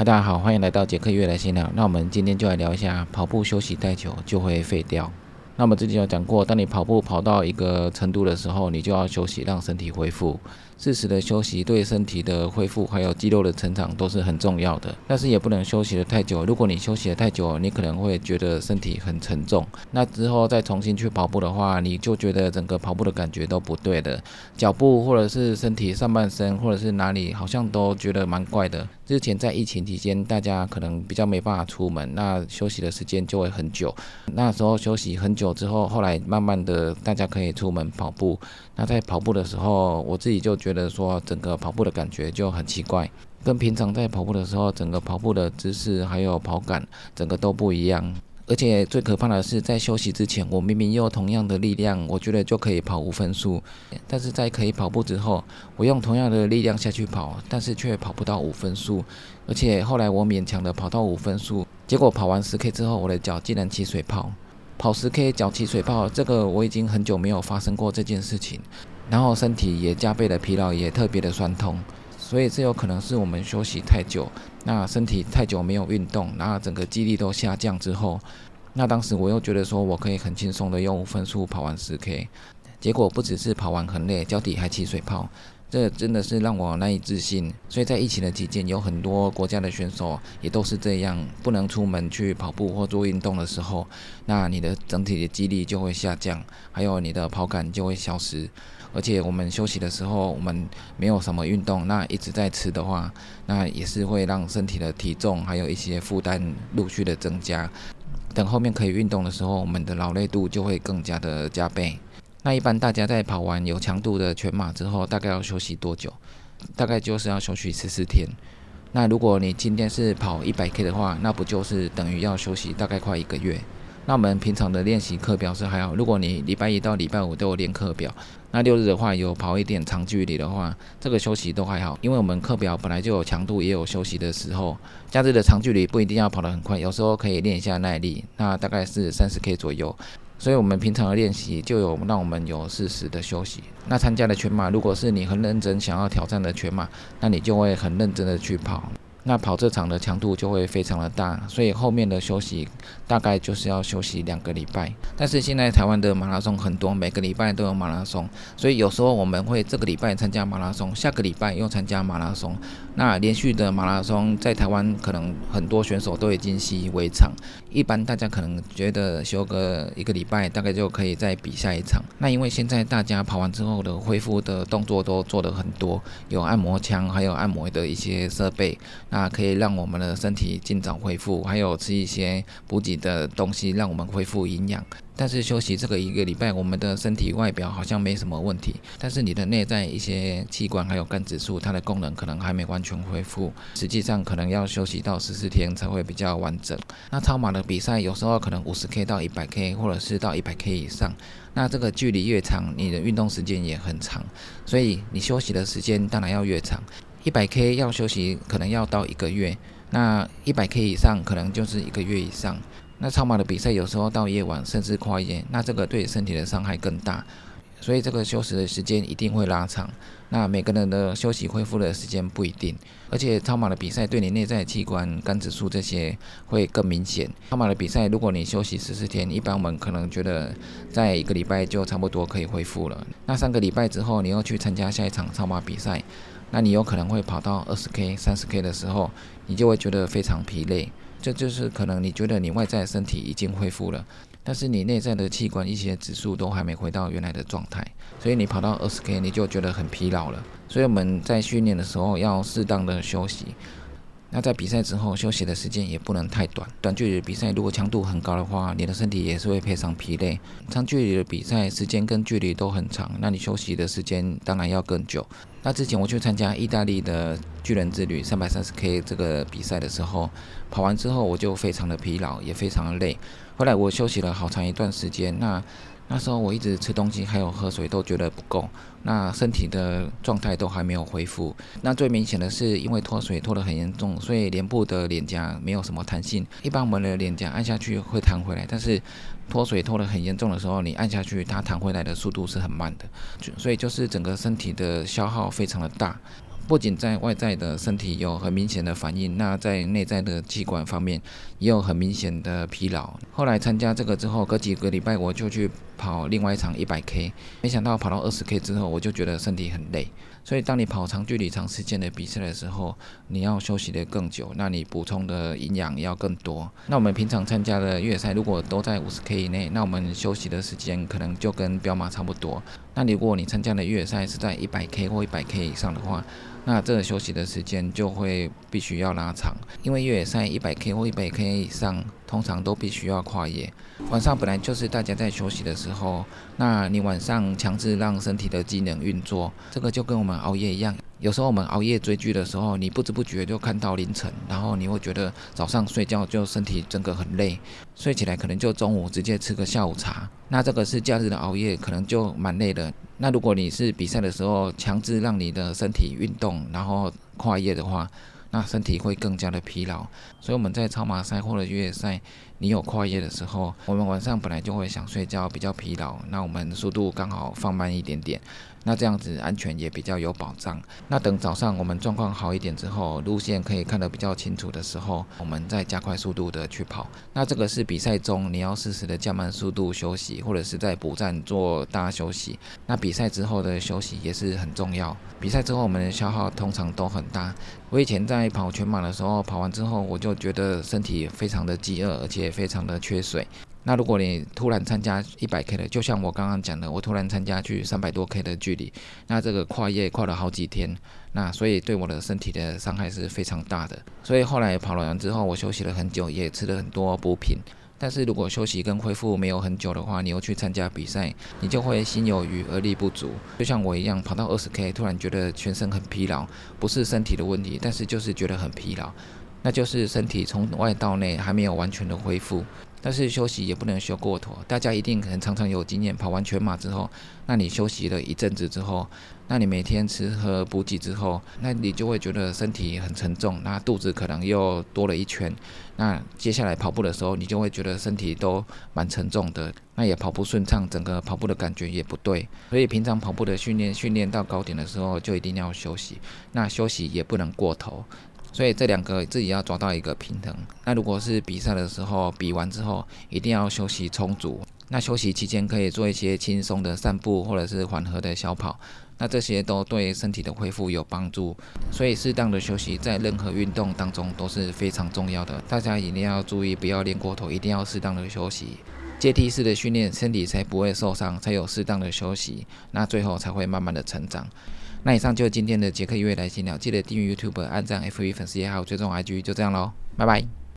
嗨，大家好，欢迎来到杰克月来闲聊。那我们今天就来聊一下跑步休息太久就会废掉。那我们之前有讲过，当你跑步跑到一个程度的时候，你就要休息，让身体恢复。适时的休息对身体的恢复还有肌肉的成长都是很重要的。但是也不能休息的太久。如果你休息的太久，你可能会觉得身体很沉重。那之后再重新去跑步的话，你就觉得整个跑步的感觉都不对的，脚步或者是身体上半身或者是哪里好像都觉得蛮怪的。之前在疫情期间，大家可能比较没办法出门，那休息的时间就会很久。那时候休息很久之后，后来慢慢的大家可以出门跑步。那在跑步的时候，我自己就觉觉得说，整个跑步的感觉就很奇怪，跟平常在跑步的时候，整个跑步的姿势还有跑感，整个都不一样。而且最可怕的是，在休息之前，我明明用同样的力量，我觉得就可以跑五分数，但是在可以跑步之后，我用同样的力量下去跑，但是却跑不到五分数。而且后来我勉强的跑到五分数，结果跑完十 K 之后，我的脚竟然起水泡。跑十 K 脚起水泡，这个我已经很久没有发生过这件事情，然后身体也加倍的疲劳，也特别的酸痛，所以这有可能是我们休息太久，那身体太久没有运动，然后整个肌力都下降之后，那当时我又觉得说我可以很轻松的用五分速跑完十 K，结果不只是跑完很累，脚底还起水泡。这真的是让我难以置信，所以在疫情的期间，有很多国家的选手也都是这样，不能出门去跑步或做运动的时候，那你的整体的肌力就会下降，还有你的跑感就会消失。而且我们休息的时候，我们没有什么运动，那一直在吃的话，那也是会让身体的体重还有一些负担陆续的增加。等后面可以运动的时候，我们的劳累度就会更加的加倍。那一般大家在跑完有强度的全马之后，大概要休息多久？大概就是要休息十四天。那如果你今天是跑一百 K 的话，那不就是等于要休息大概快一个月？那我们平常的练习课表是还好。如果你礼拜一到礼拜五都有练课表，那六日的话有跑一点长距离的话，这个休息都还好，因为我们课表本来就有强度，也有休息的时候。假日的长距离不一定要跑得很快，有时候可以练一下耐力，那大概是三十 K 左右。所以，我们平常的练习就有让我们有适时的休息。那参加的全马，如果是你很认真想要挑战的全马，那你就会很认真的去跑。那跑这场的强度就会非常的大，所以后面的休息大概就是要休息两个礼拜。但是现在台湾的马拉松很多，每个礼拜都有马拉松，所以有时候我们会这个礼拜参加马拉松，下个礼拜又参加马拉松。那连续的马拉松在台湾可能很多选手都已经习以为常，一般大家可能觉得休个一个礼拜大概就可以再比下一场。那因为现在大家跑完之后的恢复的动作都做得很多，有按摩枪，还有按摩的一些设备。那可以让我们的身体尽早恢复，还有吃一些补给的东西，让我们恢复营养。但是休息这个一个礼拜，我们的身体外表好像没什么问题，但是你的内在一些器官还有肝指数，它的功能可能还没完全恢复。实际上可能要休息到十四天才会比较完整。那超马的比赛有时候可能五十 K 到一百 K，或者是到一百 K 以上。那这个距离越长，你的运动时间也很长，所以你休息的时间当然要越长。一百 K 要休息，可能要到一个月；那一百 K 以上，可能就是一个月以上。那超马的比赛有时候到夜晚，甚至跨夜，那这个对身体的伤害更大，所以这个休息的时间一定会拉长。那每个人的休息恢复的时间不一定，而且超马的比赛对你内在器官、肝指数这些会更明显。超马的比赛，如果你休息十四天，一般我们可能觉得在一个礼拜就差不多可以恢复了。那三个礼拜之后，你又去参加下一场超马比赛。那你有可能会跑到二十 K、三十 K 的时候，你就会觉得非常疲累。这就是可能你觉得你外在身体已经恢复了，但是你内在的器官一些指数都还没回到原来的状态，所以你跑到二十 K 你就觉得很疲劳了。所以我们在训练的时候要适当的休息。那在比赛之后休息的时间也不能太短，短距离的比赛如果强度很高的话，你的身体也是会非常疲累。长距离的比赛时间跟距离都很长，那你休息的时间当然要更久。那之前我去参加意大利的巨人之旅三百三十 K 这个比赛的时候，跑完之后我就非常的疲劳，也非常的累。后来我休息了好长一段时间，那。那时候我一直吃东西，还有喝水都觉得不够，那身体的状态都还没有恢复。那最明显的是，因为脱水脱得很严重，所以脸部的脸颊没有什么弹性。一般我们的脸颊按下去会弹回来，但是脱水脱得很严重的时候，你按下去它弹回来的速度是很慢的，所以就是整个身体的消耗非常的大。不仅在外在的身体有很明显的反应，那在内在的器官方面也有很明显的疲劳。后来参加这个之后，隔几个礼拜我就去跑另外一场一百 K，没想到跑到二十 K 之后，我就觉得身体很累。所以当你跑长距离、长时间的比赛的时候，你要休息的更久，那你补充的营养要更多。那我们平常参加的越野赛如果都在五十 K 以内，那我们休息的时间可能就跟标马差不多。那如果你参加的越野赛是在一百 K 或一百 K 以上的话，那这个休息的时间就会必须要拉长，因为越野赛一百 K 或一百 K 以上，通常都必须要跨夜。晚上本来就是大家在休息的时候，那你晚上强制让身体的机能运作，这个就跟我们熬夜一样。有时候我们熬夜追剧的时候，你不知不觉就看到凌晨，然后你会觉得早上睡觉就身体整个很累，睡起来可能就中午直接吃个下午茶。那这个是假日的熬夜，可能就蛮累的。那如果你是比赛的时候强制让你的身体运动，然后跨夜的话，那身体会更加的疲劳。所以我们在超马赛或者越野赛，你有跨夜的时候，我们晚上本来就会想睡觉，比较疲劳，那我们速度刚好放慢一点点。那这样子安全也比较有保障。那等早上我们状况好一点之后，路线可以看得比较清楚的时候，我们再加快速度的去跑。那这个是比赛中你要适时的降慢速度休息，或者是在补站做大休息。那比赛之后的休息也是很重要。比赛之后我们的消耗通常都很大。我以前在跑全马的时候，跑完之后我就觉得身体非常的饥饿，而且非常的缺水。那如果你突然参加一百 K 的，就像我刚刚讲的，我突然参加去三百多 K 的距离，那这个跨越跨了好几天，那所以对我的身体的伤害是非常大的。所以后来跑了完之后，我休息了很久，也吃了很多补品。但是如果休息跟恢复没有很久的话，你又去参加比赛，你就会心有余而力不足。就像我一样，跑到二十 K，突然觉得全身很疲劳，不是身体的问题，但是就是觉得很疲劳，那就是身体从外到内还没有完全的恢复。但是休息也不能休过头，大家一定很常常有经验，跑完全马之后，那你休息了一阵子之后，那你每天吃喝补给之后，那你就会觉得身体很沉重，那肚子可能又多了一圈，那接下来跑步的时候，你就会觉得身体都蛮沉重的，那也跑不顺畅，整个跑步的感觉也不对，所以平常跑步的训练，训练到高点的时候就一定要休息，那休息也不能过头。所以这两个自己要抓到一个平衡。那如果是比赛的时候，比完之后一定要休息充足。那休息期间可以做一些轻松的散步，或者是缓和的小跑。那这些都对身体的恢复有帮助。所以适当的休息在任何运动当中都是非常重要的。大家一定要注意，不要练过头，一定要适当的休息。阶梯式的训练，身体才不会受伤，才有适当的休息，那最后才会慢慢的成长。那以上就是今天的杰克约来信了，记得订阅 YouTube、按赞 FV 粉丝也好，追踪 IG，就这样喽，拜拜。